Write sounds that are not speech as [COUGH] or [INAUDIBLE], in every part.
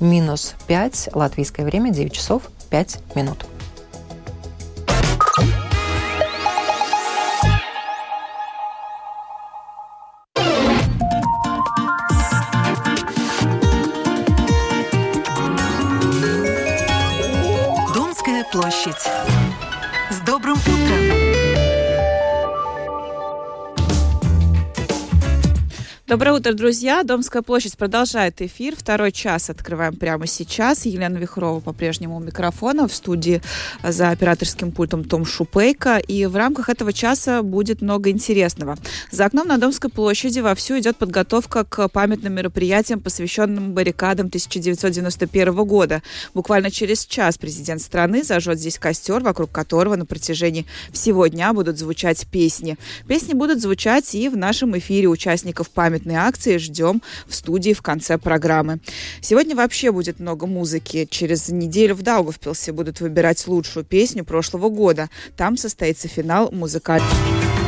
минус 5, латвийское время 9 часов 5 минут. Доброе утро, друзья. Домская площадь продолжает эфир. Второй час открываем прямо сейчас. Елена Вихрова по-прежнему у микрофона. В студии за операторским пультом Том Шупейко. И в рамках этого часа будет много интересного. За окном на Домской площади вовсю идет подготовка к памятным мероприятиям, посвященным баррикадам 1991 года. Буквально через час президент страны зажжет здесь костер, вокруг которого на протяжении всего дня будут звучать песни. Песни будут звучать и в нашем эфире участников памятных памятные акции ждем в студии в конце программы. Сегодня вообще будет много музыки. Через неделю в Даугавпилсе будут выбирать лучшую песню прошлого года. Там состоится финал музыкальный.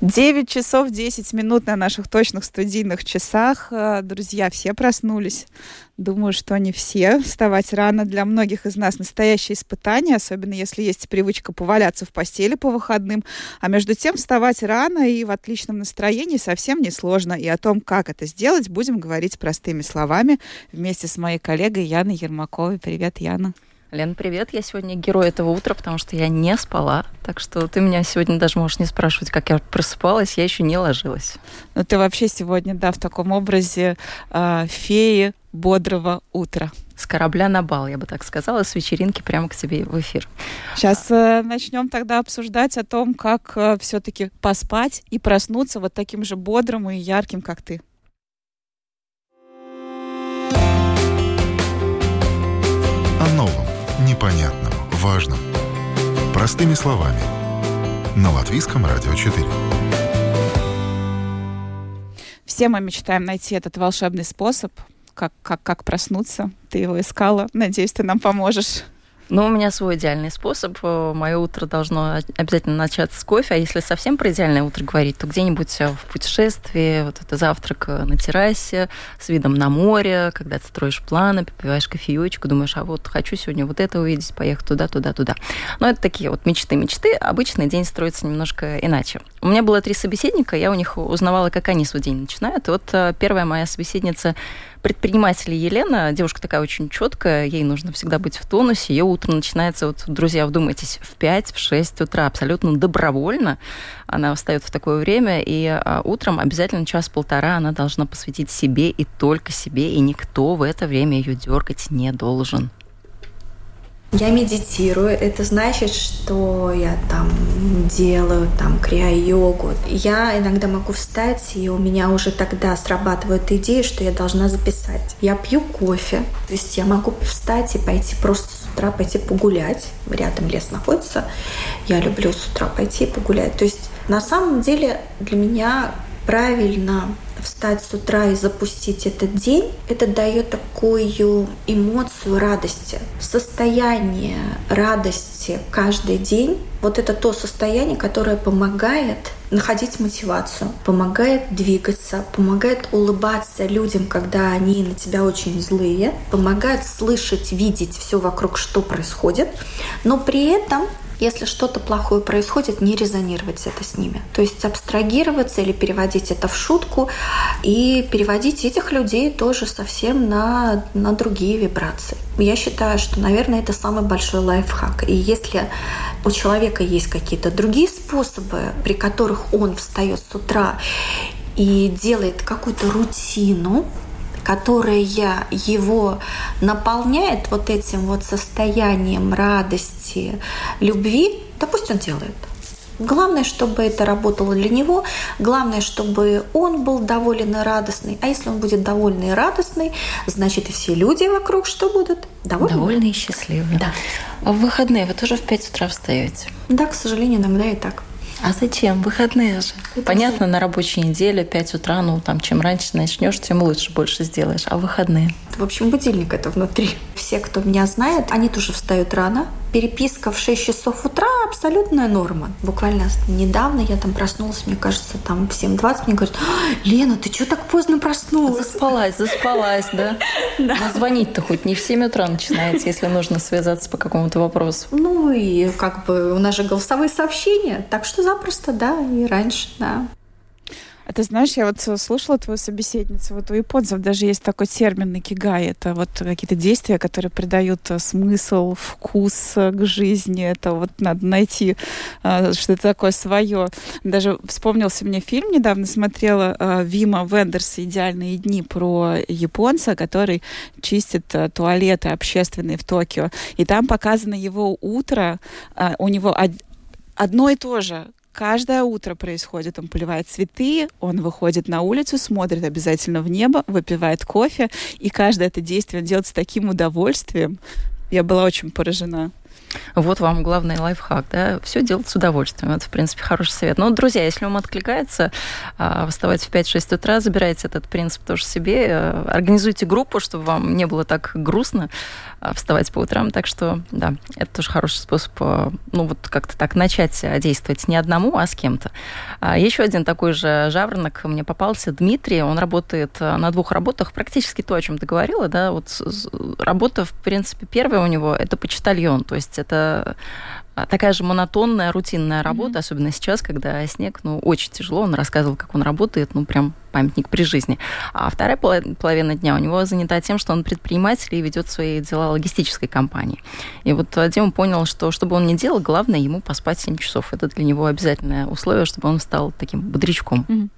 9 часов 10 минут на наших точных студийных часах. Э, друзья, все проснулись. Думаю, что не все. Вставать рано для многих из нас настоящее испытание, особенно если есть привычка поваляться в постели по выходным. А между тем вставать рано и в отличном настроении совсем не сложно. И о том, как это сделать, будем говорить простыми словами вместе с моей коллегой Яной Ермаковой. Привет, Яна. Лен, привет. Я сегодня герой этого утра, потому что я не спала. Так что ты меня сегодня даже можешь не спрашивать, как я просыпалась. Я еще не ложилась. Ну, ты вообще сегодня, да, в таком образе э, феи бодрого утра. С корабля на бал, я бы так сказала, с вечеринки прямо к тебе в эфир. Сейчас э, начнем тогда обсуждать о том, как э, все-таки поспать и проснуться вот таким же бодрым и ярким, как ты. Непонятном, важном. Простыми словами. На Латвийском радио 4. Все мы мечтаем найти этот волшебный способ, как, как, как проснуться. Ты его искала. Надеюсь, ты нам поможешь. Ну, у меня свой идеальный способ. Э, Мое утро должно обязательно начаться с кофе. А если совсем про идеальное утро говорить, то где-нибудь э, в путешествии, вот это завтрак э, на террасе с видом на море, когда ты строишь планы, попиваешь кофеечку, думаешь, а вот хочу сегодня вот это увидеть, поехать туда, туда, туда. Но это такие вот мечты-мечты. Обычный день строится немножко иначе. У меня было три собеседника, я у них узнавала, как они свой день начинают. Вот первая моя собеседница предприниматель Елена, девушка такая очень четкая, ей нужно всегда быть в тонусе. Ее утро начинается, вот, друзья, вдумайтесь, в 5, в 6 утра, абсолютно добровольно. Она встает в такое время, и а, утром обязательно час-полтора она должна посвятить себе и только себе, и никто в это время ее дергать не должен. Я медитирую, это значит, что я там делаю там крия-йогу. Я иногда могу встать, и у меня уже тогда срабатывает идея, что я должна записать. Я пью кофе, то есть я могу встать и пойти просто с утра пойти погулять. Рядом лес находится. Я люблю с утра пойти погулять. То есть на самом деле для меня правильно встать с утра и запустить этот день, это дает такую эмоцию радости, состояние радости каждый день. Вот это то состояние, которое помогает находить мотивацию, помогает двигаться, помогает улыбаться людям, когда они на тебя очень злые, помогает слышать, видеть все вокруг, что происходит, но при этом если что-то плохое происходит, не резонировать это с ними. То есть абстрагироваться или переводить это в шутку и переводить этих людей тоже совсем на, на другие вибрации. Я считаю, что, наверное, это самый большой лайфхак. И если у человека есть какие-то другие способы, при которых он встает с утра и делает какую-то рутину, которая его наполняет вот этим вот состоянием радости, любви, да он делает. Главное, чтобы это работало для него. Главное, чтобы он был доволен и радостный. А если он будет довольный и радостный, значит и все люди вокруг что будут? Довольны? Довольны и счастливы. Да. А в выходные вы тоже в 5 утра встаете? Да, к сожалению, иногда и так. А зачем? Выходные же. Это Понятно, же... на рабочей неделе 5 утра, ну там чем раньше начнешь, тем лучше, больше сделаешь. А выходные? В общем, будильник это внутри. Все, кто меня знает, они тоже встают рано. Переписка в 6 часов утра абсолютная норма. Буквально недавно я там проснулась, мне кажется, там в 7.20 мне говорят, «А, Лена, ты что так поздно проснулась? Заспалась, заспалась, да? [LAUGHS] Да. Но звонить-то хоть не в 7 утра начинаете, если нужно связаться по какому-то вопросу. Ну и как бы у нас же голосовые сообщения, так что запросто, да, и раньше, да. А ты знаешь, я вот слушала твою собеседницу, вот у японцев даже есть такой термин накигай, это вот какие-то действия, которые придают э, смысл, вкус э, к жизни, это вот надо найти э, что-то такое свое. Даже вспомнился мне фильм, недавно смотрела Вима Вендерса «Идеальные дни» про японца, который чистит туалеты общественные в Токио. И там показано его утро, у него одно и то же каждое утро происходит. Он поливает цветы, он выходит на улицу, смотрит обязательно в небо, выпивает кофе, и каждое это действие он делает с таким удовольствием. Я была очень поражена. Вот вам главный лайфхак, да, все делать с удовольствием. Это, в принципе, хороший совет. Но, друзья, если вам откликается а, вставать в 5-6 утра, забирайте этот принцип тоже себе, э, организуйте группу, чтобы вам не было так грустно а, вставать по утрам. Так что, да, это тоже хороший способ, э, ну, вот как-то так начать действовать не одному, а с кем-то. А, Еще один такой же жаворонок мне попался, Дмитрий, он работает э, на двух работах, практически то, о чем ты говорила, да, вот работа, в принципе, первая у него, это почтальон, то есть это а, такая же монотонная, рутинная работа, mm-hmm. особенно сейчас, когда снег, ну, очень тяжело. Он рассказывал, как он работает, ну, прям памятник при жизни. А вторая половина дня у него занята тем, что он предприниматель и ведет свои дела логистической компании. И вот Дима понял, что что бы он ни делал, главное ему поспать 7 часов. Это для него обязательное условие, чтобы он стал таким бодрячком. Mm-hmm.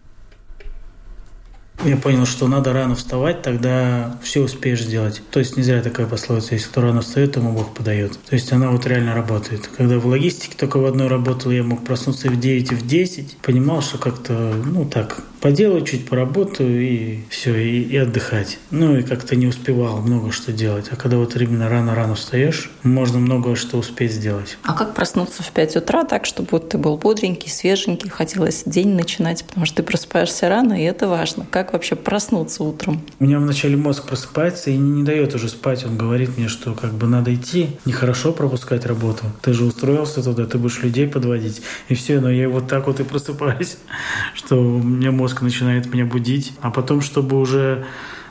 Я понял, что надо рано вставать, тогда все успеешь сделать. То есть не зря такая пословица, если кто рано встает, тому Бог подает. То есть она вот реально работает. Когда в логистике только в одной работал, я мог проснуться в 9 и в 10, понимал, что как-то, ну так, поделаю чуть, поработаю и все, и, и отдыхать. Ну и как-то не успевал много что делать. А когда вот именно рано-рано встаешь, можно много что успеть сделать. А как проснуться в 5 утра так, чтобы вот ты был бодренький, свеженький, хотелось день начинать, потому что ты просыпаешься рано, и это важно. Как вообще проснуться утром? У меня вначале мозг просыпается и не дает уже спать. Он говорит мне, что как бы надо идти, нехорошо пропускать работу. Ты же устроился туда, ты будешь людей подводить. И все, но я вот так вот и просыпаюсь, [LAUGHS] что у меня мозг мозг начинает меня будить. А потом, чтобы уже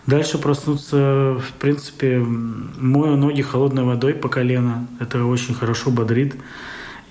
дальше проснуться, в принципе, мою ноги холодной водой по колено. Это очень хорошо бодрит.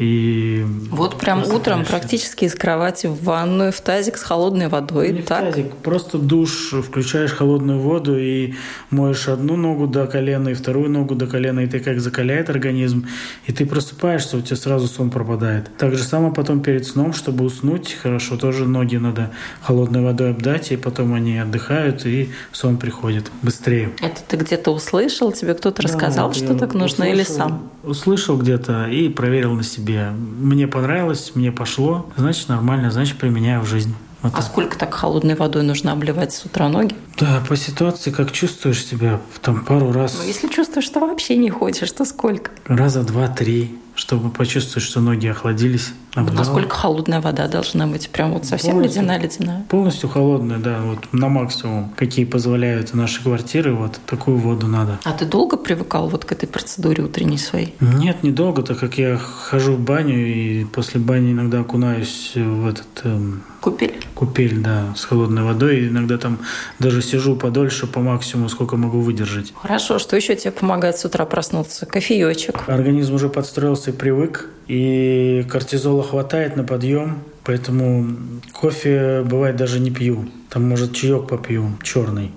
И вот прям утром практически из кровати в ванную, в тазик с холодной водой. Не так? в тазик, просто душ, включаешь холодную воду и моешь одну ногу до колена и вторую ногу до колена, и ты как закаляет организм, и ты просыпаешься, у тебя сразу сон пропадает. Так же само потом перед сном, чтобы уснуть хорошо, тоже ноги надо холодной водой обдать, и потом они отдыхают, и сон приходит быстрее. Это ты где-то услышал? Тебе кто-то да, рассказал, что так нужно, услышал, или сам? Услышал где-то и проверил на себе себе. Мне понравилось, мне пошло, значит нормально, значит применяю в жизнь. Вот а так. сколько так холодной водой нужно обливать с утра ноги? Да, по ситуации, как чувствуешь себя, там пару раз. Ну, если чувствуешь, что вообще не хочешь, то сколько? Раза два-три чтобы почувствовать, что ноги охладились. Вот насколько холодная вода должна быть? Прям вот совсем ледяная-ледяная? Полностью холодная, да, вот на максимум, какие позволяют наши квартиры, вот такую воду надо. А ты долго привыкал вот к этой процедуре утренней своей? Нет, недолго, так как я хожу в баню и после бани иногда окунаюсь в этот... Эм, купель? Купель, да, с холодной водой. И иногда там даже сижу подольше по максимуму, сколько могу выдержать. Хорошо, что еще тебе помогает с утра проснуться? Кофеечек? Организм уже подстроился ты привык, и кортизола хватает на подъем, поэтому кофе бывает даже не пью. Там, может, чаек попью, черный.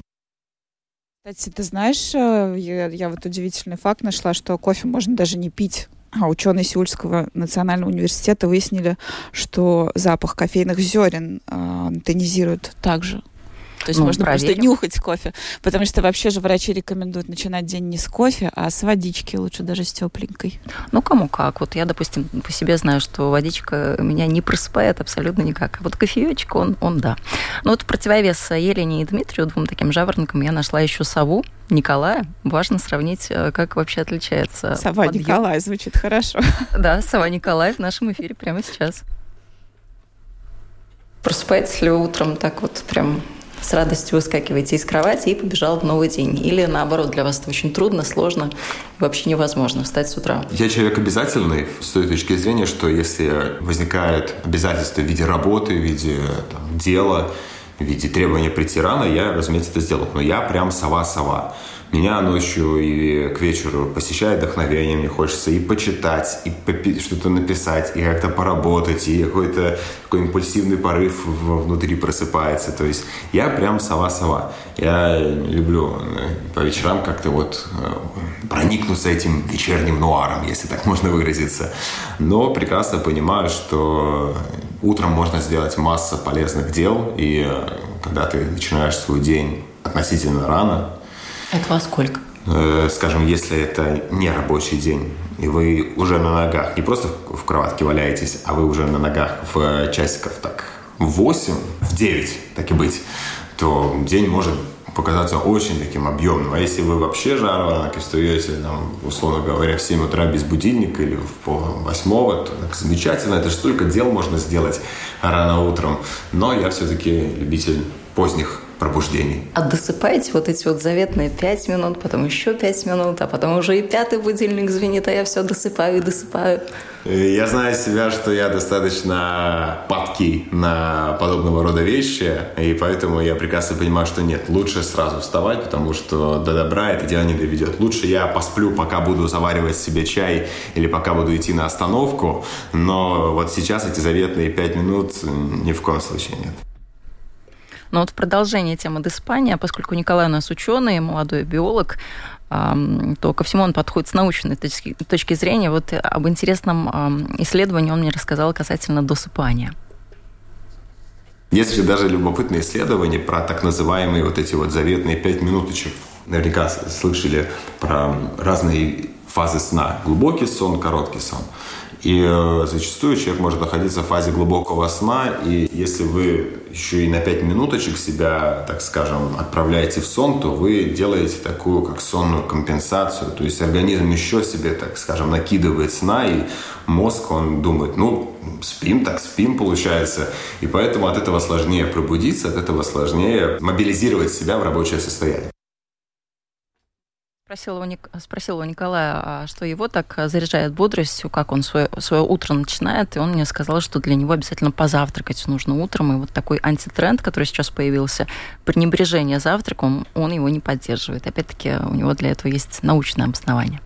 Кстати, ты знаешь, э, я, я вот удивительный факт нашла, что кофе можно даже не пить. А ученые Сеульского национального университета выяснили, что запах кофейных зерен э, тонизирует также то есть ну, можно проверим. просто нюхать кофе. Потому что вообще же врачи рекомендуют начинать день не с кофе, а с водички, лучше даже с тепленькой. Ну, кому как. Вот я, допустим, по себе знаю, что водичка меня не просыпает абсолютно никак. А вот кофеечек, он, он да. Но вот в противовес Елене и Дмитрию, двум таким жаворонкам, я нашла еще сову, Николая. Важно сравнить, э, как вообще отличается Сова подъем. Николай звучит хорошо. Да, сова Николай в нашем эфире прямо сейчас. Просыпаетесь ли вы утром так вот прям с радостью выскакиваете из кровати и побежал в новый день? Или наоборот, для вас это очень трудно, сложно вообще невозможно встать с утра? Я человек обязательный с той точки зрения, что если возникает обязательство в виде работы, в виде там, дела, в виде требования прийти рано, я, разумеется, это сделаю. Но я прям сова-сова. Меня ночью и к вечеру посещает вдохновение, мне хочется и почитать, и что-то написать, и как-то поработать, и какой-то такой импульсивный порыв внутри просыпается. То есть я прям сова-сова. Я люблю э, по вечерам как-то вот э, проникнуться этим вечерним нуаром, если так [LAUGHS] можно выразиться. Но прекрасно понимаю, что утром можно сделать массу полезных дел, и э, когда ты начинаешь свой день относительно рано, это во сколько? Э, скажем, если это не рабочий день, и вы уже на ногах, не просто в кроватке валяетесь, а вы уже на ногах в часиков так в 8, в 9, так и быть, то день может показаться очень таким объемным. А если вы вообще жарко встаете, там, условно говоря, в 7 утра без будильника или в пол восьмого, то так замечательно. Это же столько дел можно сделать рано утром. Но я все-таки любитель поздних пробуждений. А досыпаете вот эти вот заветные пять минут, потом еще пять минут, а потом уже и пятый будильник звенит, а я все досыпаю и досыпаю. Я знаю себя, что я достаточно падкий на подобного рода вещи, и поэтому я прекрасно понимаю, что нет, лучше сразу вставать, потому что до добра это дело не доведет. Лучше я посплю, пока буду заваривать себе чай или пока буду идти на остановку, но вот сейчас эти заветные пять минут ни в коем случае нет. Но вот в продолжение темы Диспания, поскольку Николай у нас ученый, молодой биолог, то ко всему он подходит с научной точки, точки зрения. Вот об интересном исследовании он мне рассказал касательно досыпания. Есть же даже любопытные исследования про так называемые вот эти вот заветные пять минуточек. Наверняка слышали про разные фазы сна. Глубокий сон, короткий сон. И э, зачастую человек может находиться в фазе глубокого сна, и если вы еще и на 5 минуточек себя, так скажем, отправляете в сон, то вы делаете такую, как сонную компенсацию. То есть организм еще себе, так скажем, накидывает сна, и мозг, он думает, ну, спим, так спим, получается. И поэтому от этого сложнее пробудиться, от этого сложнее мобилизировать себя в рабочее состояние. Спросила у, спросила у Николая, а что его так заряжает бодростью, как он свое, свое утро начинает, и он мне сказал, что для него обязательно позавтракать нужно утром, и вот такой антитренд, который сейчас появился, пренебрежение завтраком, он его не поддерживает. Опять-таки, у него для этого есть научное обоснование.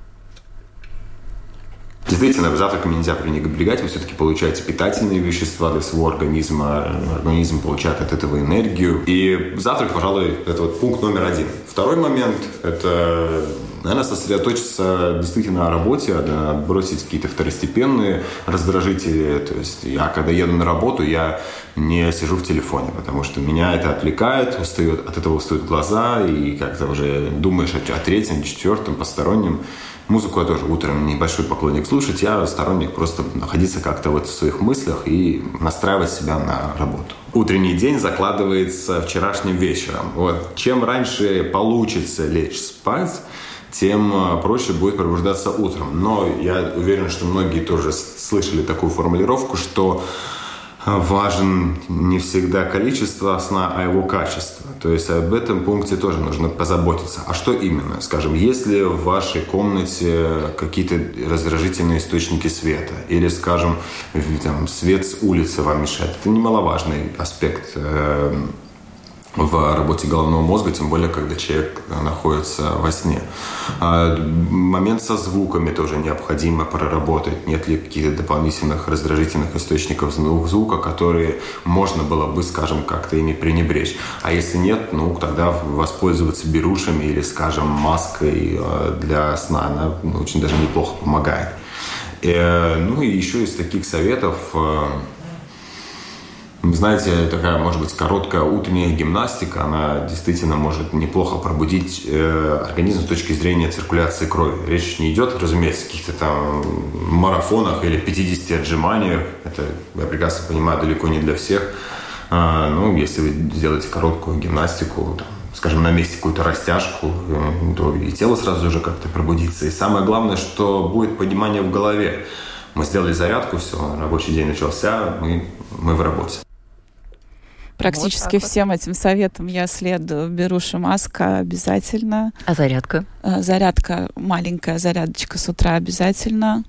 Действительно, завтраками нельзя пренебрегать, вы все-таки получаете питательные вещества для своего организма, организм получает от этого энергию. И завтрак, пожалуй, это вот пункт номер один. Второй момент – это наверное, сосредоточиться действительно на работе, бросить какие-то второстепенные раздражители. То есть я, когда еду на работу, я не сижу в телефоне, потому что меня это отвлекает, устает, от этого устают глаза, и как-то уже думаешь о, о третьем, четвертом, постороннем. Музыку я тоже утром небольшой поклонник слушать, я сторонник просто находиться как-то вот в своих мыслях и настраивать себя на работу. Утренний день закладывается вчерашним вечером. Вот. Чем раньше получится лечь спать, тем э, проще будет пробуждаться утром. Но я уверен, что многие тоже слышали такую формулировку, что важен не всегда количество сна, а его качество. То есть об этом пункте тоже нужно позаботиться. А что именно? Скажем, если в вашей комнате какие-то раздражительные источники света, или, скажем, там, свет с улицы вам мешает, это немаловажный аспект э, в работе головного мозга, тем более, когда человек находится во сне. А момент со звуками тоже необходимо проработать. Нет ли каких-то дополнительных раздражительных источников звука, которые можно было бы, скажем, как-то ими пренебречь. А если нет, ну, тогда воспользоваться берушами или, скажем, маской э, для сна. Она ну, очень даже неплохо помогает. Э, ну и еще из таких советов э, знаете, такая, может быть, короткая утренняя гимнастика, она действительно может неплохо пробудить э, организм с точки зрения циркуляции крови. Речь не идет, разумеется, о каких-то там марафонах или 50 отжиманиях. Это, я прекрасно понимаю, далеко не для всех. А, ну, если вы сделаете короткую гимнастику, там, скажем, на месте какую-то растяжку, э, то и тело сразу же как-то пробудится. И самое главное, что будет понимание в голове. Мы сделали зарядку, все, рабочий день начался, мы, мы в работе. Практически вот всем вот. этим советам я следую. Беру шамаска обязательно. А зарядка? Э, зарядка, маленькая зарядочка с утра обязательно.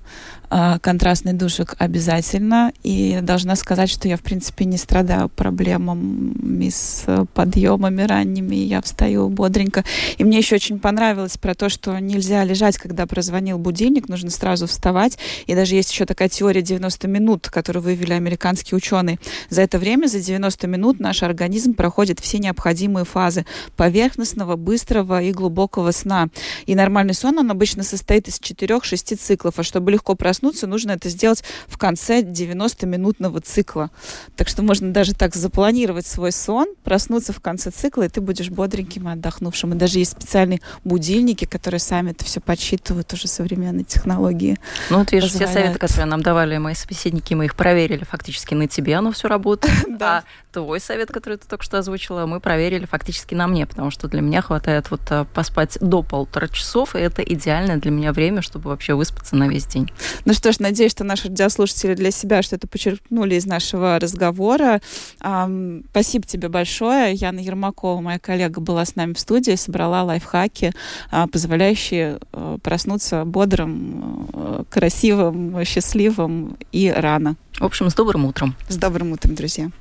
А, контрастный душик обязательно. И должна сказать, что я, в принципе, не страдаю проблемами с подъемами ранними. Я встаю бодренько. И мне еще очень понравилось про то, что нельзя лежать, когда прозвонил будильник, нужно сразу вставать. И даже есть еще такая теория 90 минут, которую вывели американские ученые. За это время, за 90 минут, наш организм проходит все необходимые фазы поверхностного, быстрого и глубокого сна. И нормальный сон, он обычно состоит из 4-6 циклов. А чтобы легко проснуться, нужно это сделать в конце 90-минутного цикла. Так что можно даже так запланировать свой сон, проснуться в конце цикла, и ты будешь бодреньким и отдохнувшим. И даже есть специальные будильники, которые сами это все подсчитывают, уже современные технологии. Ну вот видишь, все советы, которые нам давали мои собеседники, мы их проверили фактически на тебе, оно все работает. [LAUGHS] А твой совет, который ты только что озвучила, мы проверили фактически на мне, потому что для меня хватает вот э, поспать до полутора часов, и это идеальное для меня время, чтобы вообще выспаться на весь день. Ну что ж, надеюсь, что наши радиослушатели для себя что-то почерпнули из нашего разговора. Um, спасибо тебе большое. Яна Ермакова, моя коллега, была с нами в студии, собрала лайфхаки, uh, позволяющие uh, проснуться бодрым, uh, красивым, счастливым и рано. В общем, с добрым утром. С добрым утром, друзья.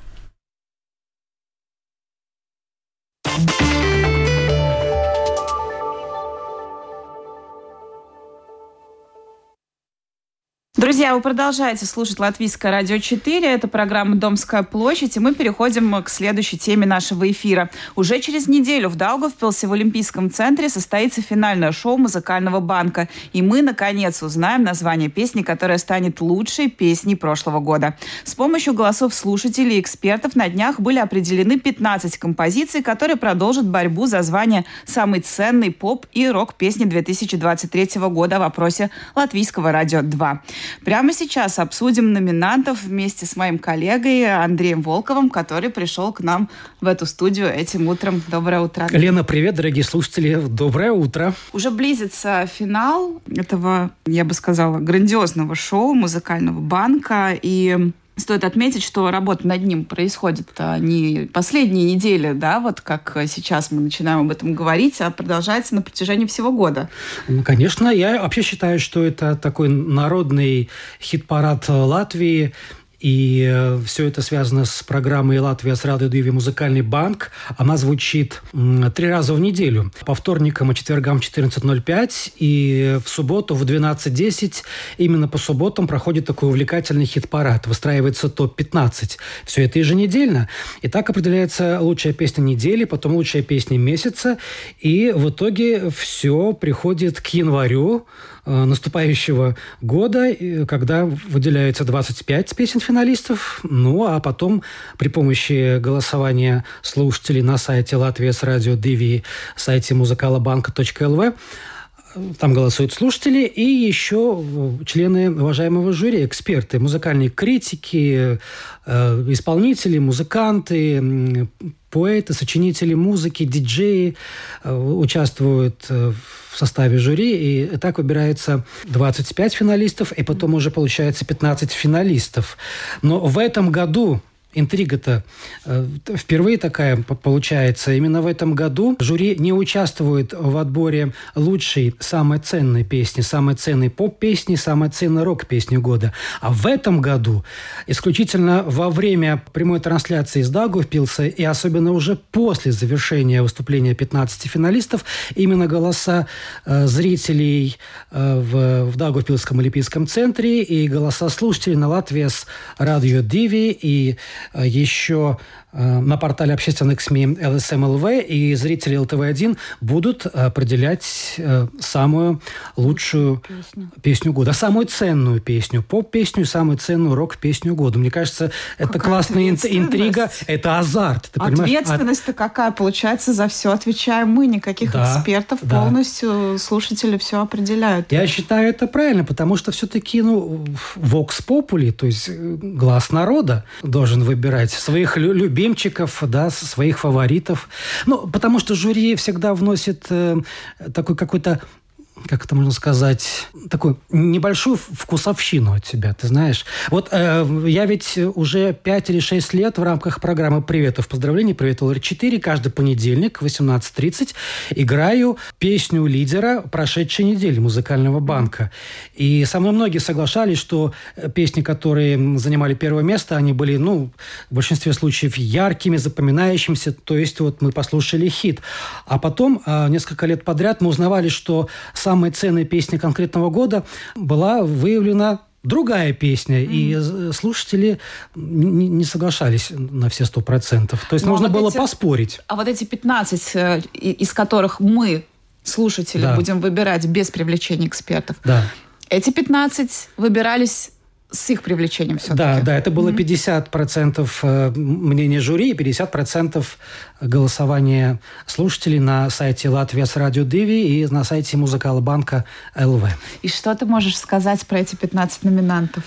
Друзья, вы продолжаете слушать Латвийское радио 4. Это программа «Домская площадь». И мы переходим к следующей теме нашего эфира. Уже через неделю в Даугавпилсе в Олимпийском центре состоится финальное шоу музыкального банка. И мы, наконец, узнаем название песни, которая станет лучшей песней прошлого года. С помощью голосов слушателей и экспертов на днях были определены 15 композиций, которые продолжат борьбу за звание самой ценной поп- и рок-песни 2023 года в вопросе Латвийского радио 2. Прямо сейчас обсудим номинантов вместе с моим коллегой Андреем Волковым, который пришел к нам в эту студию этим утром. Доброе утро. Лена, привет, дорогие слушатели. Доброе утро. Уже близится финал этого, я бы сказала, грандиозного шоу музыкального банка. И Стоит отметить, что работа над ним происходит а, не последние недели, да, вот как сейчас мы начинаем об этом говорить, а продолжается на протяжении всего года. Ну, конечно, я вообще считаю, что это такой народный хит-парад Латвии, и э, все это связано с программой «Латвия с Радой Диви. Музыкальный банк». Она звучит три раза в неделю. По вторникам и четвергам в 14.05 и в субботу в 12.10. Именно по субботам проходит такой увлекательный хит-парад. Выстраивается топ-15. Все это еженедельно. И так определяется лучшая песня недели, потом лучшая песня месяца. И в итоге все приходит к январю Э, наступающего года, когда выделяется 25 песен финалистов, ну а потом при помощи голосования слушателей на сайте Латвия с радио Диви, сайте музыкалабанка.лв там голосуют слушатели и еще члены уважаемого жюри, эксперты, музыкальные критики, э, исполнители, музыканты, поэты, сочинители музыки, диджеи э, участвуют э, в составе жюри, и так выбирается 25 финалистов, и потом уже получается 15 финалистов. Но в этом году интрига-то э, впервые такая получается. Именно в этом году жюри не участвует в отборе лучшей, самой ценной песни, самой ценной поп-песни, самой ценной рок-песни года. А в этом году, исключительно во время прямой трансляции из Дагувпилса и особенно уже после завершения выступления 15 финалистов, именно голоса э, зрителей э, в, в Дагувпилском Олимпийском центре и голоса слушателей на Латвии с радио Диви и еще Э, на портале общественных СМИ ЛСМЛВ и зрители ЛТВ-1 будут определять э, самую лучшую песню, песню года, самую ценную песню, поп-песню самую ценную рок-песню года. Мне кажется, это какая классная интрига, это азарт. Ты Ответственность-то какая? Получается, за все отвечаем мы, никаких да, экспертов, да. полностью слушатели все определяют. Я считаю это правильно, потому что все-таки, ну, Vox Populi, то есть э, глаз народа должен выбирать своих любимых любимчиков, да, своих фаворитов. Ну, потому что жюри всегда вносит э, такой какой-то как это можно сказать, такую небольшую вкусовщину от тебя, ты знаешь. Вот э, я ведь уже 5 или 6 лет в рамках программы «Приветов, поздравлений», «Привет, ЛР-4», каждый понедельник в 18.30 играю песню лидера прошедшей недели музыкального банка. И со мной многие соглашались, что песни, которые занимали первое место, они были, ну, в большинстве случаев яркими, запоминающимися. То есть вот мы послушали хит. А потом, э, несколько лет подряд, мы узнавали, что самой ценной песней конкретного года была выявлена другая песня, mm-hmm. и слушатели не, не соглашались на все сто процентов. То есть Но ну, а можно вот было эти, поспорить. А вот эти 15, э, из которых мы, слушатели, да. будем выбирать без привлечения экспертов, да. эти 15 выбирались с их привлечением все-таки. Да, да, это было 50% э, мнения жюри и 50% голосования слушателей на сайте Латвия с радио Диви и на сайте Музыкала банка ЛВ. И что ты можешь сказать про эти 15 номинантов?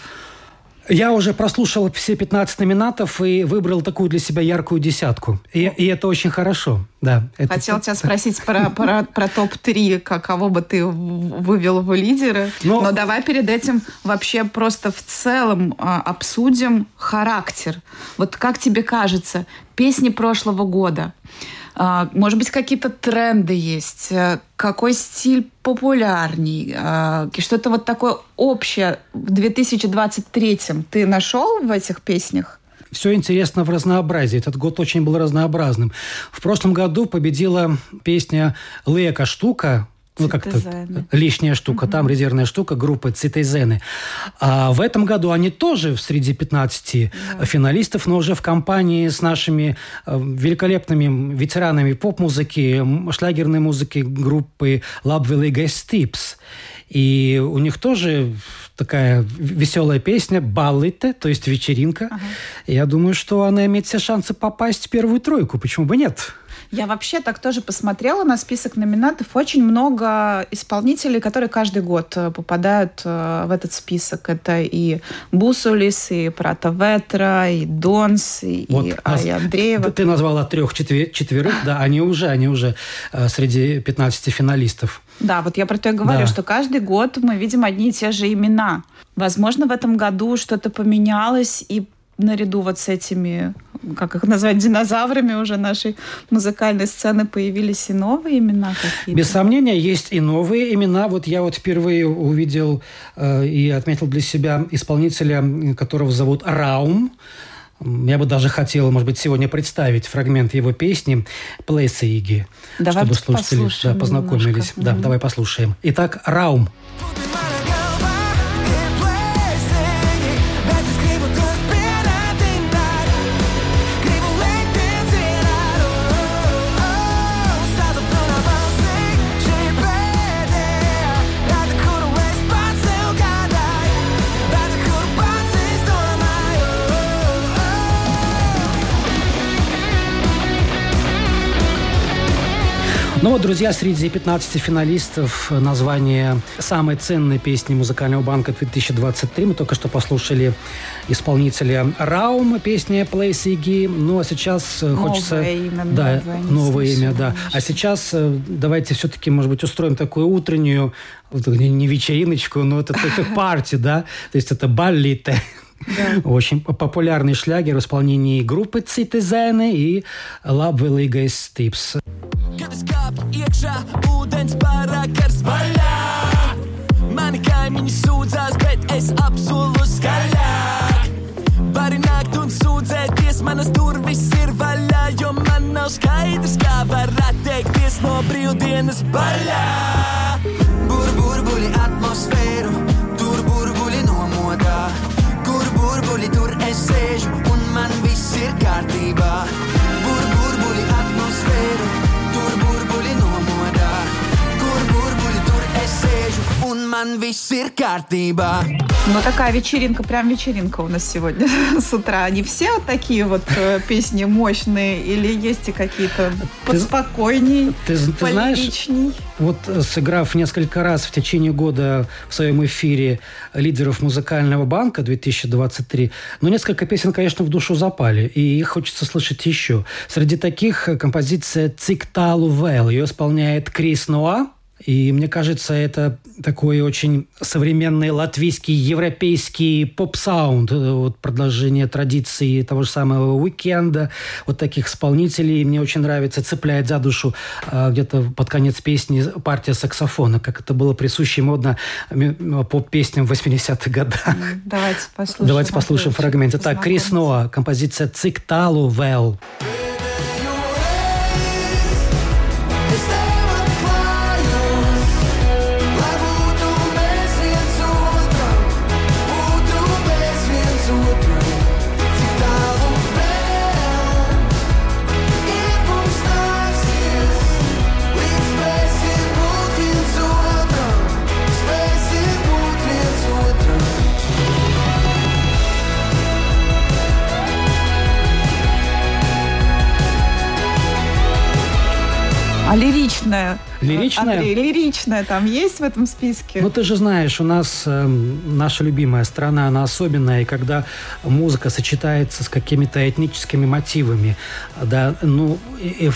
Я уже прослушал все 15 номинатов и выбрал такую для себя яркую десятку. И, и это очень хорошо. Да, это... Хотел тебя спросить про, про, про топ-3, кого бы ты вывел в лидеры. Но... Но давай перед этим вообще просто в целом а, обсудим характер. Вот как тебе кажется, песни прошлого года – может быть, какие-то тренды есть? Э, какой стиль популярней? А, что-то вот такое общее в 2023 ты нашел в этих песнях? все интересно в разнообразии. Этот год очень был разнообразным. В прошлом году победила песня «Лека штука» ну, как-то лишняя штука, угу. там резервная штука группы Цитезены. А в этом году они тоже среди 15 да. финалистов, но уже в компании с нашими э, великолепными ветеранами поп-музыки, шлягерной музыки группы Labville Guest Tips. И у них тоже такая веселая песня «Баллите», то есть вечеринка. Ага. Я думаю, что она имеет все шансы попасть в первую тройку. Почему бы нет? Я вообще так тоже посмотрела на список номинантов. Очень много исполнителей, которые каждый год э, попадают э, в этот список. Это и Бусулис, и Прата Ветра, и Донс, и, вот, и Ая Андреева. Ты назвала трех четверых, да, они уже, они уже э, среди 15 финалистов. Да, вот я про то и говорю, да. что каждый год мы видим одни и те же имена. Возможно, в этом году что-то поменялось, и наряду вот с этими, как их назвать, динозаврами уже нашей музыкальной сцены появились и новые имена какие-то? Без сомнения, есть и новые имена. Вот я вот впервые увидел э, и отметил для себя исполнителя, которого зовут Раум. Я бы даже хотела, может быть, сегодня представить фрагмент его песни «Плейса Иги», давай чтобы слушатели да, познакомились. Немножко. Да, mm-hmm. давай послушаем. Итак, «Раум». Раум. Ну вот, друзья, среди 15 финалистов название самой ценной песни музыкального банка 2023. Мы только что послушали исполнителя Раум, песня Place Игги. Ну, а сейчас новое хочется... Имя, да, новое, новое имя, да. А сейчас э, давайте все-таки, может быть, устроим такую утреннюю, не вечериночку, но это, это [LAUGHS] парти, да? То есть это баллите. Да. Очень популярный шлягер в исполнении группы Citizen и Lab Village Tips. Kad es kāpu iekšā, ūdens pārāk gars vaļā. Mani kaimiņi sūdzās, bet es apsolu skaļāk. Vari nākt un sūdzēties, manas durvis ir vaļā, jo man nav skaidrs, kā var atteikties no brīvdienas baļā. Bur burbuļi atmosfēru, tur burbuļi nomodā. Kur burbuļi tur es sēžu un man viss ir kārtībā. Man viss ir kārtībā. Ну, такая вечеринка, прям вечеринка у нас сегодня [LAUGHS] с утра. Они все вот такие вот э, песни мощные или есть и какие-то поспокойней, ты, ты, ты знаешь, вот э, сыграв несколько раз в течение года в своем эфире лидеров музыкального банка 2023, ну, несколько песен, конечно, в душу запали, и их хочется слышать еще. Среди таких композиция «Cik tālu vēl». Ее исполняет Крис Ноа, И мне кажется, это такой очень современный латвийский, европейский поп-саунд, э, вот продолжение традиции того же самого уикенда, вот таких исполнителей. Мне очень нравится, цепляет за душу а, где-то под конец песни партия саксофона, как это было присуще модно поп-песням 80-х годах. Давайте [LAUGHS] послушаем. Давайте послушаем фрагмент. Так, Крис Ноа, композиция «Цикталу Вэлл». А лиричная? Андрей, лиричная там есть в этом списке? Ну, ты же знаешь, у нас э, наша любимая страна, она особенная, и когда музыка сочетается с какими-то этническими мотивами, да, ну, и, и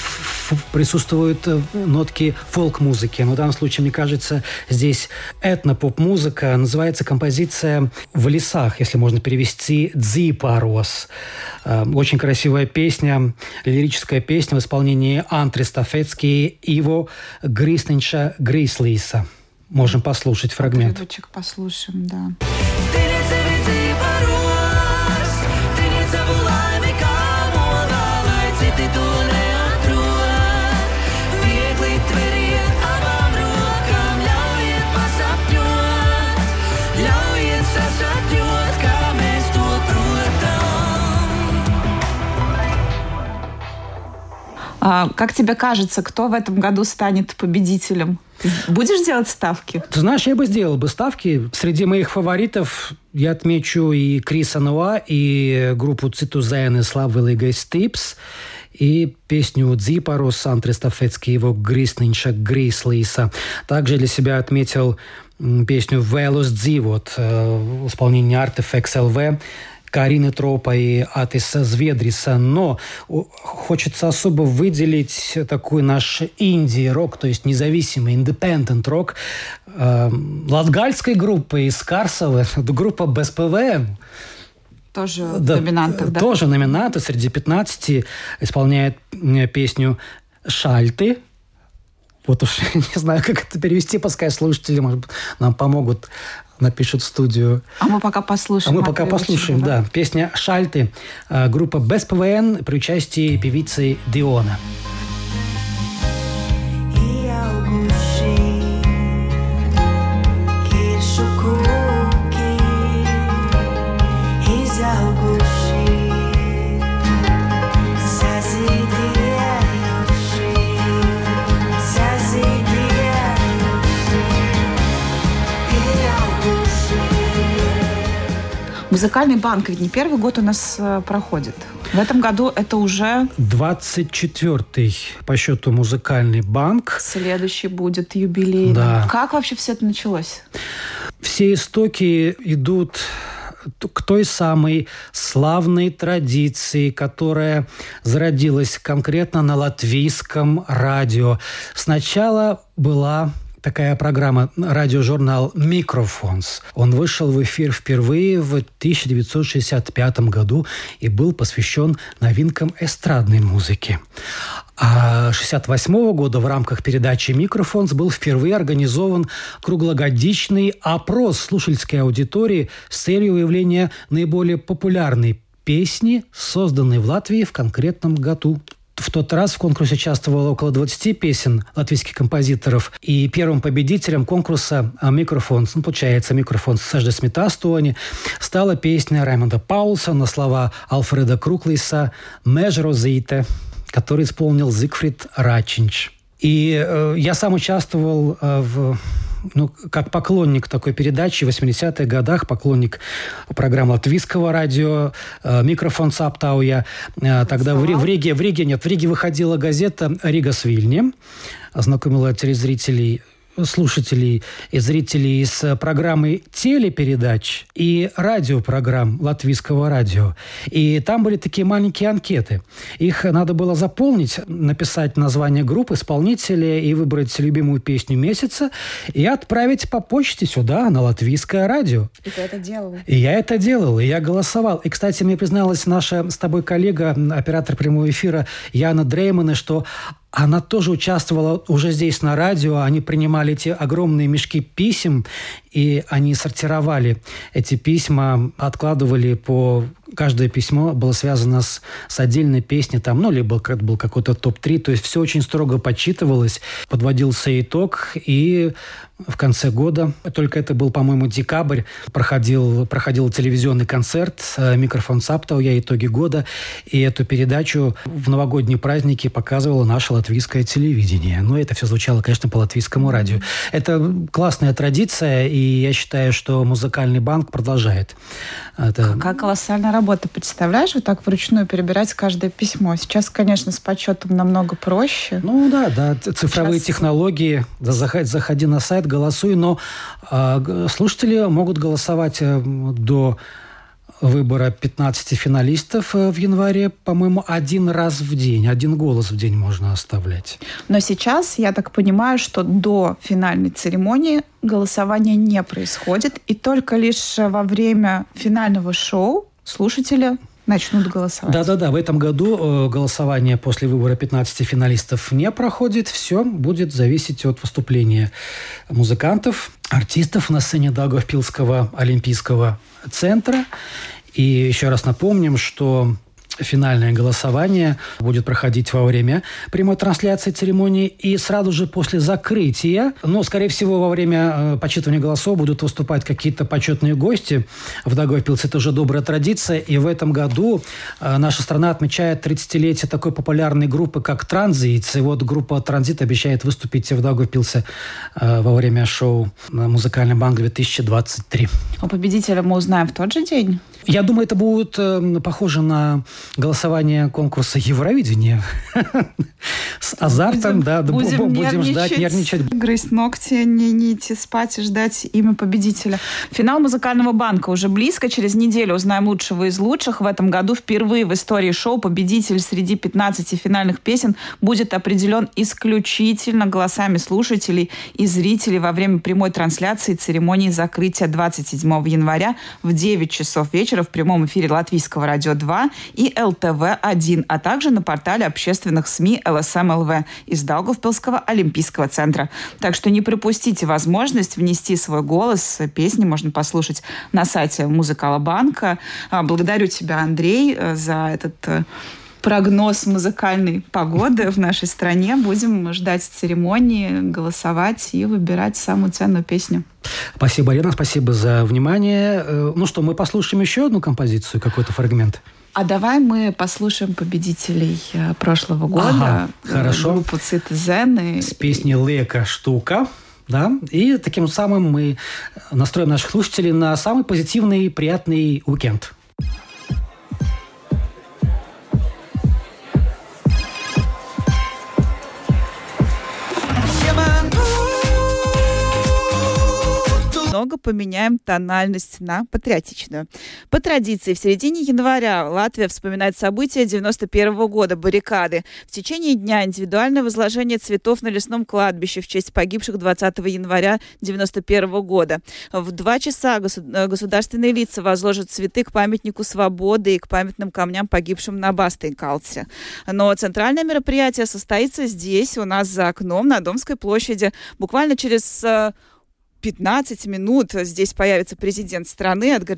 присутствуют э, нотки фолк-музыки. Но в данном случае, мне кажется, здесь этно-поп-музыка. Называется композиция «В лесах», если можно перевести «Дзипарос». Э, очень красивая песня, лирическая песня в исполнении Антри Стафецкий, Иво Грисненча Грислиса. Можем послушать фрагмент. Отрывочек послушаем, да. Как тебе кажется, кто в этом году станет победителем? будешь делать ставки? Ты знаешь, я бы сделал бы ставки. Среди моих фаворитов я отмечу и Криса Нуа, и группу Цитузен и Славвелига Стипс, и песню «Дзипару» Сантри Стафецкий, его «Гриснинча Грислиса». Также для себя отметил песню «Велос Дзивот» э, в исполнении Artifex LV Карины Тропа и Атиса Зведриса, но хочется особо выделить такой наш инди-рок, то есть независимый, independent рок э, латгальской группы из Карсова, [LAUGHS] группа БСПВ, тоже да, номинантов, да? Тоже номинанты. Среди 15 исполняет песню «Шальты», вот уж [LAUGHS] не знаю, как это перевести, пускай слушатели, может быть, нам помогут напишут в студию. А мы пока послушаем. А мы пока послушаем, да? да. Песня «Шальты», э, группа «Без ПВН» при участии певицы Диона. Музыкальный банк ведь не первый год у нас э, проходит. В этом году это уже... 24-й по счету музыкальный банк. Следующий будет юбилей. Да. Как вообще все это началось? Все истоки идут к той самой славной традиции, которая зародилась конкретно на латвийском радио. Сначала была такая программа, радиожурнал «Микрофонс». Он вышел в эфир впервые в 1965 году и был посвящен новинкам эстрадной музыки. А 1968 года в рамках передачи «Микрофонс» был впервые организован круглогодичный опрос слушательской аудитории с целью выявления наиболее популярной песни, созданной в Латвии в конкретном году в тот раз в конкурсе участвовало около 20 песен латвийских композиторов. И первым победителем конкурса а, «Микрофон», ну, получается, «Микрофон» Сажда Смитастуони, стала песня Раймонда Паулса на слова Алфреда Круклиса «Межро Зите», который исполнил Зигфрид Рачинч. И э, я сам участвовал э, в ну, как поклонник такой передачи в 80-х годах, поклонник программы латвийского радио, э, микрофон Саптау я. Э, тогда в, в, Риге, в Риге, нет, в Риге выходила газета «Рига с Вильни», ознакомила телезрителей слушателей и зрителей из программы телепередач и радиопрограмм латвийского радио. И там были такие маленькие анкеты. Их надо было заполнить, написать название группы, исполнителя и выбрать любимую песню месяца и отправить по почте сюда, на латвийское радио. И ты это делал? И я это делал, и я голосовал. И, кстати, мне призналась наша с тобой коллега, оператор прямого эфира Яна Дреймана, что она тоже участвовала уже здесь на радио. Они принимали эти огромные мешки писем, и они сортировали эти письма, откладывали по... Каждое письмо было связано с, с отдельной песней, там, ну, либо как был какой-то топ-3. То есть все очень строго подсчитывалось, подводился итог, и в конце года, только это был, по-моему, декабрь, проходил, проходил телевизионный концерт э, «Микрофон Саптау», я итоги года, и эту передачу в новогодние праздники показывало наше латвийское телевидение. Но это все звучало, конечно, по латвийскому радио. Это классная традиция, и я считаю, что музыкальный банк продолжает. Это... Какая колоссальная работа. Представляешь, вот так вручную перебирать каждое письмо. Сейчас, конечно, с подсчетом намного проще. Ну да, да, цифровые Сейчас... технологии. Заходи, заходи на сайт, голосуй, но э, слушатели могут голосовать э, до выбора 15 финалистов э, в январе, по-моему, один раз в день, один голос в день можно оставлять. Но сейчас, я так понимаю, что до финальной церемонии голосование не происходит, и только лишь во время финального шоу слушатели начнут голосовать. Да-да-да, в этом году э, голосование после выбора 15 финалистов не проходит. Все будет зависеть от выступления музыкантов, артистов на сцене Даугавпилского олимпийского центра. И еще раз напомним, что финальное голосование будет проходить во время прямой трансляции церемонии и сразу же после закрытия, но, скорее всего, во время э, почитывания голосов будут выступать какие-то почетные гости. В Дагойпилсе это уже добрая традиция, и в этом году э, наша страна отмечает 30-летие такой популярной группы, как «Транзит». И вот группа «Транзит» обещает выступить в Дагойпилсе э, во время шоу на «Музыкальный банк-2023». А победителя мы узнаем в тот же день? Я думаю, это будет похоже на голосование конкурса Евровидения. С азартом, да, будем, ждать, нервничать. Грызть ногти, не, идти спать и ждать имя победителя. Финал музыкального банка уже близко. Через неделю узнаем лучшего из лучших. В этом году впервые в истории шоу победитель среди 15 финальных песен будет определен исключительно голосами слушателей и зрителей во время прямой трансляции церемонии закрытия 27 января в 9 часов вечера вечера в прямом эфире Латвийского радио 2 и ЛТВ-1, а также на портале общественных СМИ LSM.LV из Даугавпилского Олимпийского центра. Так что не пропустите возможность внести свой голос. Песни можно послушать на сайте Muzikālā Banka. А, благодарю тебя, Андрей, э, за этот э, прогноз музыкальной погоды в нашей стране. Будем ждать церемонии, голосовать и выбирать самую ценную песню. Спасибо, Лена, спасибо за внимание. Э, ну что, мы послушаем еще одну композицию, какой-то фрагмент? А давай мы послушаем победителей э, прошлого года. Ага, э, хорошо. Группу Цитизен. С песней «Лека штука». Да? И таким самым мы настроим наших слушателей на самый позитивный и приятный уикенд. Немного поменяем тональность на патриотичную. По традиции, в середине января Латвия вспоминает события 91 -го года, баррикады. В течение дня индивидуальное возложение цветов на лесном кладбище в честь погибших 20 января 91 -го года. В два часа э, государственные лица возложат цветы к памятнику свободы и к памятным камням погибшим на Бастейкалте. Но центральное мероприятие состоится здесь, у нас за окном, на Домской площади, буквально через э, 15 минут здесь появится президент страны Эдгар.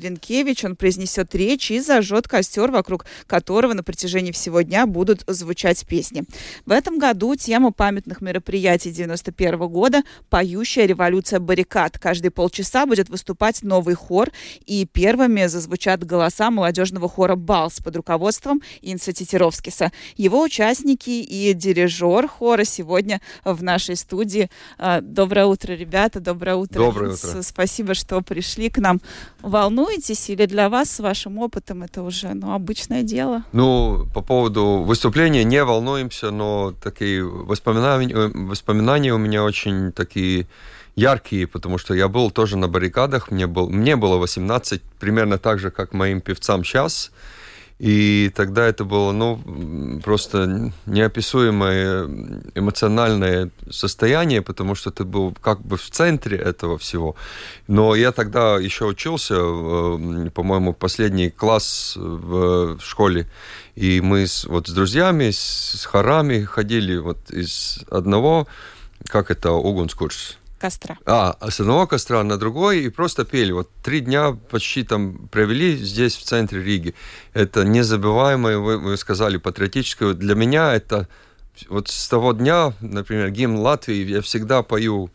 Он произнесет речь и зажжет костер, вокруг которого на протяжении всего дня будут звучать песни. В этом году тема памятных мероприятий 91 года «Поющая революция баррикад». Каждые полчаса будет выступать новый хор, и первыми зазвучат голоса молодежного хора «Балс» под руководством Инса Титировскиса. Его участники и дирижер хора сегодня в нашей студии. А, доброе утро, ребята, доброе утро Доброе Принц. утро. Спасибо, что пришли к нам. Волнуетесь или для вас с вашим опытом это уже ну, обычное дело? Ну, по поводу выступления не волнуемся, но такие воспоминания, воспоминания у меня очень такие яркие, потому что я был тоже на баррикадах, мне, был, мне было 18, примерно так же, как моим певцам сейчас. И тогда это было, ну, просто неописуемое эмоциональное состояние, потому что ты был как бы в центре этого всего. Но я тогда еще учился, э, по-моему, последний класс в школе, и мы с, вот с друзьями, с хорами ходили вот из одного, как это, Угунскурс, Костра. а, с одного костра на другой и просто пели. Вот три дня почти там провели здесь, в центре Риги. Это незабываемое, вы, вы сказали, патриотическое. Для меня это вот с того дня, например, гимн Латвии, я всегда пою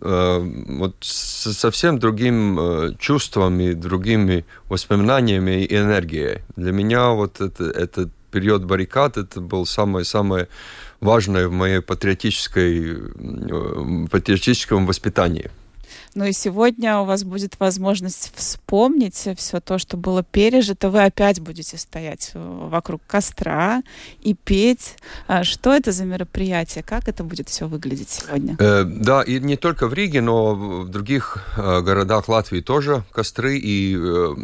э, вот с совсем другим э, чувством и другими воспоминаниями и энергией. Для меня вот это, этот период баррикад, это был самое-самое важное в моей патриотической, э, патриотическом воспитании. Ну и сегодня у вас будет возможность вспомнить все то, что было пережито. Вы опять будете стоять вокруг костра и петь. А Что это за мероприятие? Как это будет все выглядеть сегодня? Э, да, и не только в Риге, но в других э, городах Латвии тоже костры. И э,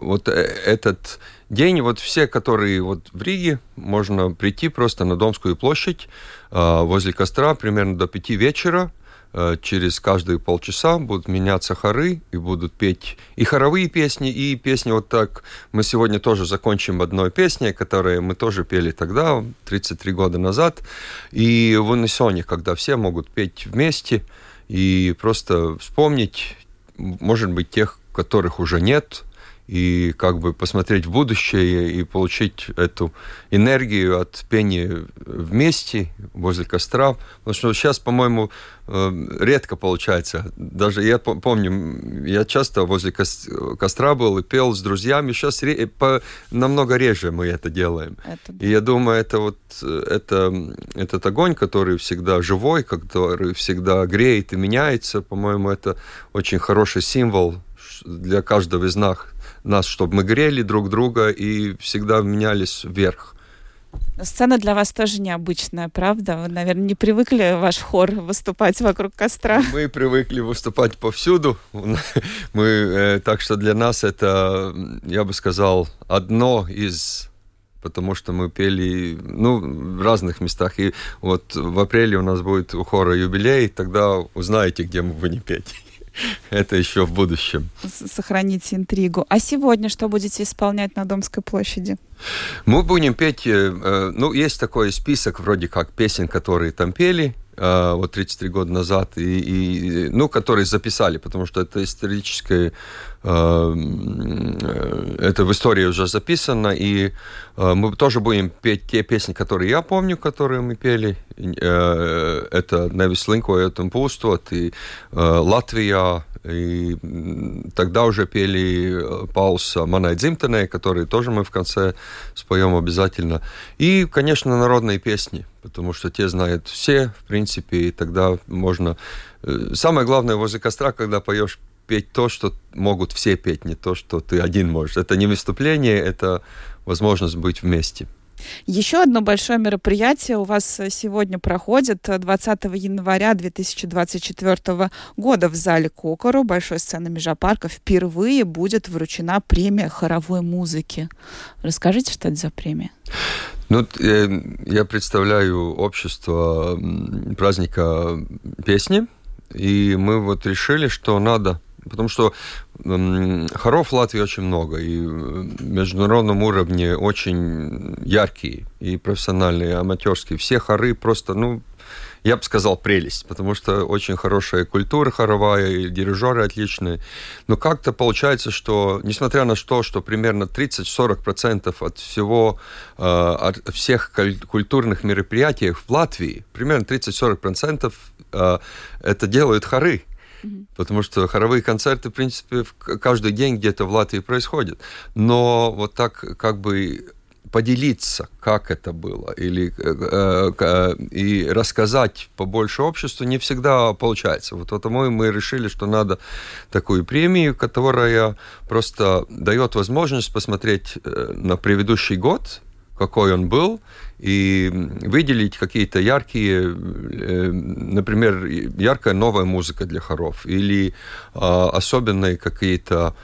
вот э, этот день, вот все, которые вот в Риге, можно прийти просто на Домскую площадь э, возле костра примерно до пяти вечера. Э, Через каждые полчаса будут меняться хоры и будут петь и хоровые песни, и песни вот так. Мы сегодня тоже закончим одной песней, которую мы тоже пели тогда, 33 года назад. И в унисоне, когда все могут петь вместе и просто вспомнить, может быть, тех, которых уже нет, и как бы посмотреть в будущее и получить эту энергию от пения вместе возле костра. Потому что сейчас, по-моему, э, редко получается. Даже я по- помню, я часто возле кос- костра был и пел с друзьями. Сейчас ре- по- намного реже мы это делаем. Это И я думаю, это вот это, этот огонь, который всегда живой, который всегда греет и меняется, по-моему, это очень хороший символ для каждого из нас, нас, чтобы мы грели друг друга и всегда менялись вверх. Сцена для вас тоже необычная, правда? Вы, наверное, не привыкли ваш хор выступать вокруг костра. Мы привыкли выступать повсюду, [LAUGHS] мы, э, так что для нас это, я бы сказал, одно из потому что мы пели ну, в разных местах. И вот в апреле у нас будет у хора юбилей, тогда узнаете, где мы будем петь. [LAUGHS] Это еще в будущем. Сохраните интригу. А сегодня что будете исполнять на Домской площади? Мы будем петь, э, э, ну, есть такой список вроде как песен, которые там пели, вот 33 года назад, и, и, ну, которые записали, потому что это историческое, э, э, это в истории уже записано, и э, мы тоже будем петь те песни, которые я помню, которые мы пели. Э, Это «Nevis linkojot un pūstot», и э, «Латвия», и тогда уже пели э, Паулс «Манай дзимтеней», который тоже мы в конце споем обязательно. И, конечно, народные песни, потому что те знают все, в принципе, и тогда можно... э, Самое главное возле костра, когда поешь петь то, что могут все петь, не то, что ты один можешь. Это не выступление, это возможность быть вместе. Еще одно большое мероприятие у вас э, сегодня проходит э, 20 января 2024 года в зале Кокору, большой сцены Межапарка, впервые будет вручена премия хоровой музыки. Расскажите, что это за премия? Ну, э, я представляю общество праздника песни, и мы вот решили, что надо, потому что хоров в Латвии очень много, и в международном уровне очень яркие, и профессиональные, и аматерские. Все хоры просто, ну, я бы сказал, прелесть, потому что очень хорошая культура хоровая, и дирижеры отличные. Но как-то получается, что, несмотря на то, что примерно 30-40% от всего, э, от всех куль- культурных мероприятий в Латвии, примерно 30-40% э, это делают хоры. Потому что хоровые концерты, в принципе, каждый день где-то в Латвии происходят. Но вот так как бы поделиться, как это было, или э, э, и рассказать побольше обществу не всегда получается. Вот потому мы решили, что надо такую премию, которая просто дает возможность посмотреть э, на предыдущий год, какой он был, и выделить какие-то яркие, э, например, яркая новая музыка для хоров или а, особенные какие-то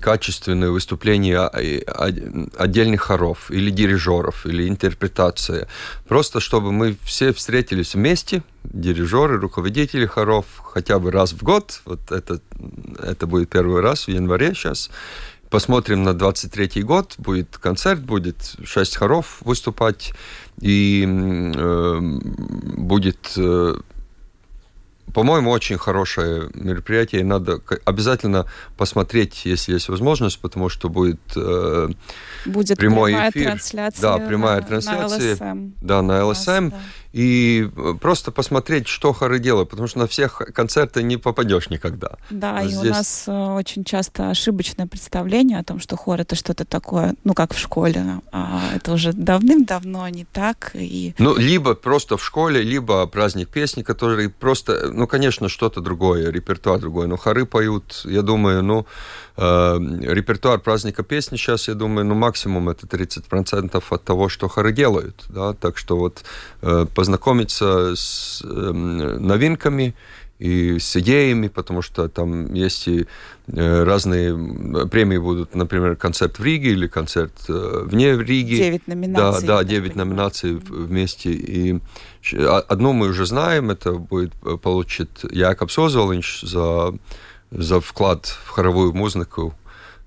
качественные выступления отдельных хоров или дирижеров, или интерпретация. Просто чтобы мы все встретились вместе, дирижеры, руководители хоров, хотя бы раз в год. Вот это, это будет первый раз в январе сейчас. Посмотрим на 23 год, будет концерт, будет шесть хоров выступать, и э, будет э, по-моему, очень хорошее мероприятие. Надо обязательно посмотреть, если есть возможность, потому что будет, э, будет прямой прямая эфир. трансляция. Да, прямая на, трансляция. На ЛСМ. Да, на ЛСМ. да. И э, просто посмотреть, что хоры делают, потому что на всех концерты не попадешь никогда. Да, а и здесь... у нас э, очень часто ошибочное представление о том, что хор это что-то такое, ну как в школе, а это уже давным-давно не так. И... Ну, либо просто в школе, либо праздник песни, который просто, ну, конечно, что-то другое, репертуар другой. Но хоры поют, я думаю, ну, э, репертуар праздника песни сейчас, я думаю, ну, максимум это 30% от того, что хоры делают, да, так что вот э, познакомиться с э, новинками и с идеями, потому что там есть и э, разные премии будут, например, концерт в Риге или концерт э, вне Риги. Девять номинаций. Да, да, девять номинаций вместе. И одну мы уже знаем, это будет получит Якоб Созолинч за, за вклад в хоровую музыку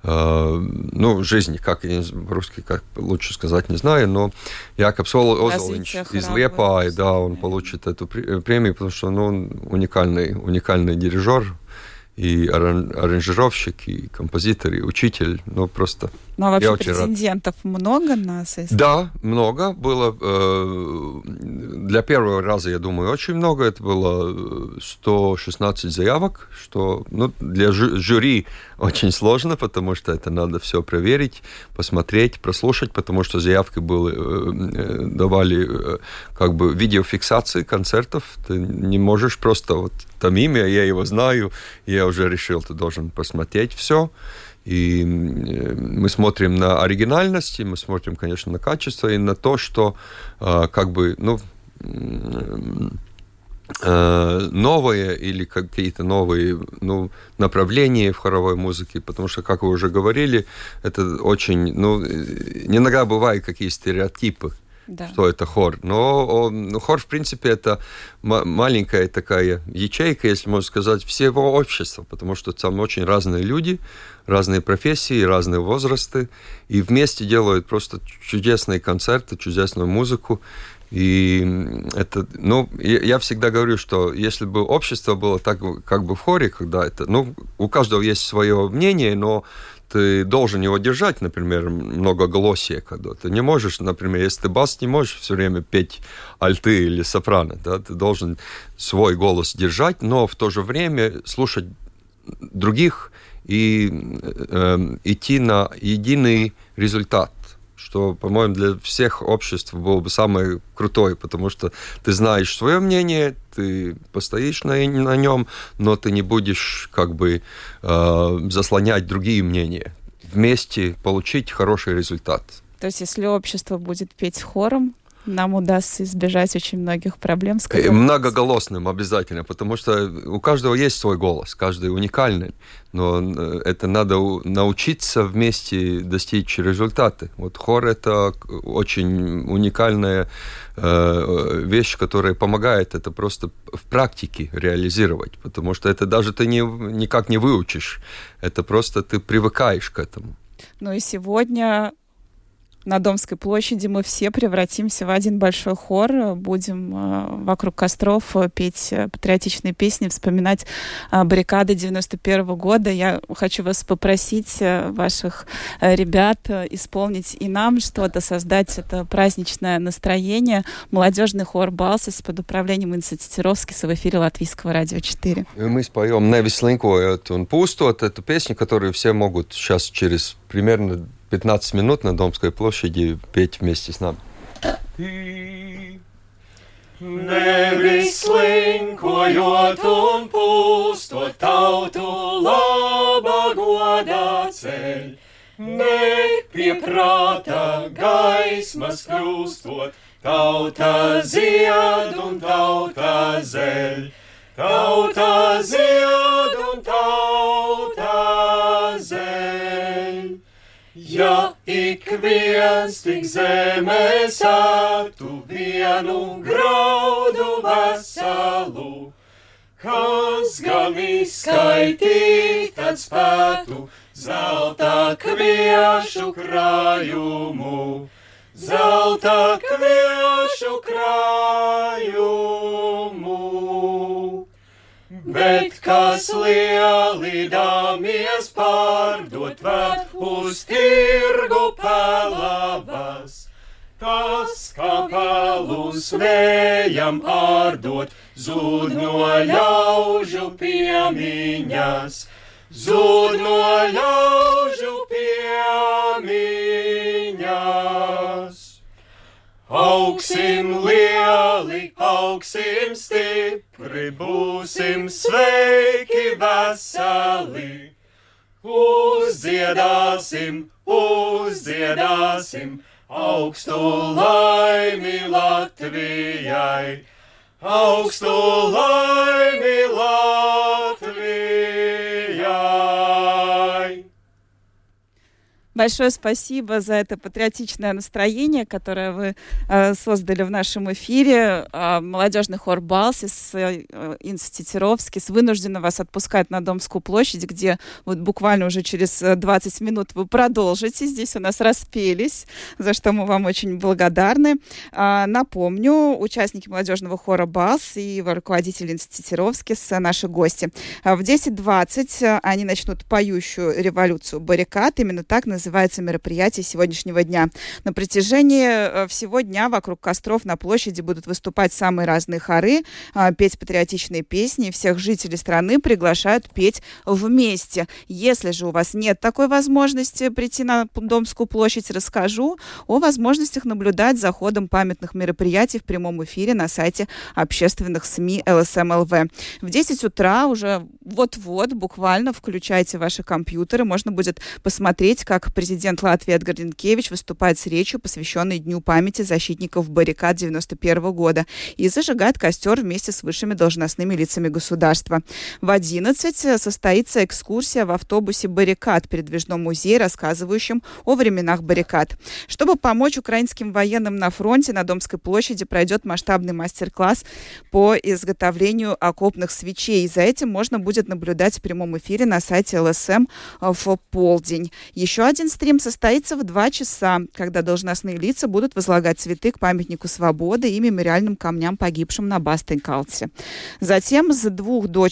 ну, жизни, как по-русски, как лучше сказать, не знаю, но Якоб Озолинч из Лепаи, да, он получит эту премию, потому что ну, он уникальный, уникальный дирижер, и аранжировщик, и композитор, и учитель. Ну, просто Ну, а вообще претендентов много на сессии? Да, много. Было э, для первого раза, я думаю, очень много. Это было 116 заявок, что ну, для жюри [LAUGHS] очень сложно, потому что это надо все проверить, посмотреть, прослушать, потому что заявки были, э, давали э, как бы видеофиксации концертов. Ты не можешь просто вот там имя, я его знаю, я уже решил, ты должен посмотреть все. И мы смотрим на оригинальность, и мы смотрим, конечно, на качество и на то, что как бы, ну, новые или какие-то новые ну, направления в хоровой музыке, потому что, как вы уже говорили, это очень, ну, иногда бывают какие стереотипы да. что это хор. Но он, хор, в принципе, это маленькая такая ячейка, если можно сказать, всего общества, потому что там очень разные люди, разные профессии, разные возрасты, и вместе делают просто чудесные концерты, чудесную музыку. И это, ну, я всегда говорю, что если бы общество было так, как бы в хоре, когда это, ну, у каждого есть свое мнение, но ты должен его держать, например, многоголосие, когда ты не можешь, например, если ты бас не можешь все время петь альты или сопрано, да, ты должен свой голос держать, но в то же время слушать других и э, идти на единый результат что, по-моему, для всех обществ было бы самое крутое, потому что ты знаешь свое мнение, ты постоишь на, на нем, но ты не будешь как бы э, заслонять другие мнения. Вместе получить хороший результат. То есть, если общество будет петь хором, нам удастся избежать очень многих проблем. С которыми... Э, многоголосным обязательно, потому что у каждого есть свой голос, каждый уникальный, но э, это надо научиться вместе достичь результаты. Вот хор это очень уникальная э, вещь, которая помогает это просто в практике реализировать, потому что это даже ты не, никак не выучишь, это просто ты привыкаешь к этому. Ну и сегодня на Домской площади мы все превратимся в один большой хор, будем э, вокруг костров э, петь э, патриотичные песни, вспоминать баррикады 91 -го года. Я хочу вас попросить, ваших ребят, исполнить и нам что-то, создать это праздничное настроение. Молодежный хор «Балсис» под управлением Инса Тетировскис в эфире Латвийского радио 4. И мы споем «Nevis linkojot un pūstot» эту песню, которую все могут сейчас через примерно 15 минут на Домской площади петь вместе с нами. Nevis slinkojot un pūstot tautu laba godā ceļ, ne pie prāta gaismas kļūstot, tauta zied un tauta zeļ, tauta zied un tauta Ja ik viens tik zemē sāktu vienu graudu veselu, kas gan izskaitīt, tad spētu zelta kviešu krājumu, zelta kviešu krājumu. Bet kas lielīdamies pārdot var uz tirgu pelavas, tas, kā pelus vējam pārdot, zūd no ļaužu piemiņas, zūd no ļaužu piemiņas. Augsim lieli, augsim stipri, būsim sveiki, veseli. Uzdziedāsim, uzdziedāsim augstu laimi Latvijai, augstu laimi Latvijai. Большое спасибо за это патриотичное настроение, которое вы э, создали в нашем эфире. Э, молодежный хор Балсис, э, Инститировский, вынуждены вас отпускать на Домскую площадь, где вот буквально уже через 20 минут вы продолжите. Здесь у нас распелись, за что мы вам очень благодарны. Э, напомню, участники молодежного хора Балс и его руководитель Инститировский, наши гости. В 10.20 они начнут поющую революцию баррикад. Именно так называется называется мероприятие сегодняшнего дня. На протяжении э, всего дня вокруг костров на площади будут выступать самые разные хоры, а, петь патриотичные песни. Всех жителей страны приглашают петь вместе. Если же у вас нет такой возможности прийти на Домскую площадь, расскажу о возможностях наблюдать за ходом памятных мероприятий в прямом эфире на сайте общественных СМИ ЛСМЛВ. В 10 утра уже вот-вот, буквально, включайте ваши компьютеры, можно будет посмотреть, как президент Латвии Эдгар Ренкевич выступает с речью, посвященной Дню памяти защитников баррикад 91 года и зажигает костер вместе с высшими должностными лицами государства. В 11 состоится экскурсия в автобусе «Баррикад» передвижном музее, рассказывающем о временах баррикад. Чтобы помочь украинским военным на фронте, на Домской площади пройдет масштабный мастер-класс по изготовлению окопных свечей. За этим можно будет наблюдать в прямом эфире на сайте ЛСМ в полдень. Еще один один стрим состоится в два часа, когда должностные лица будут возлагать цветы к памятнику свободы и мемориальным камням погибшим на Бастенкалте. Затем с двух до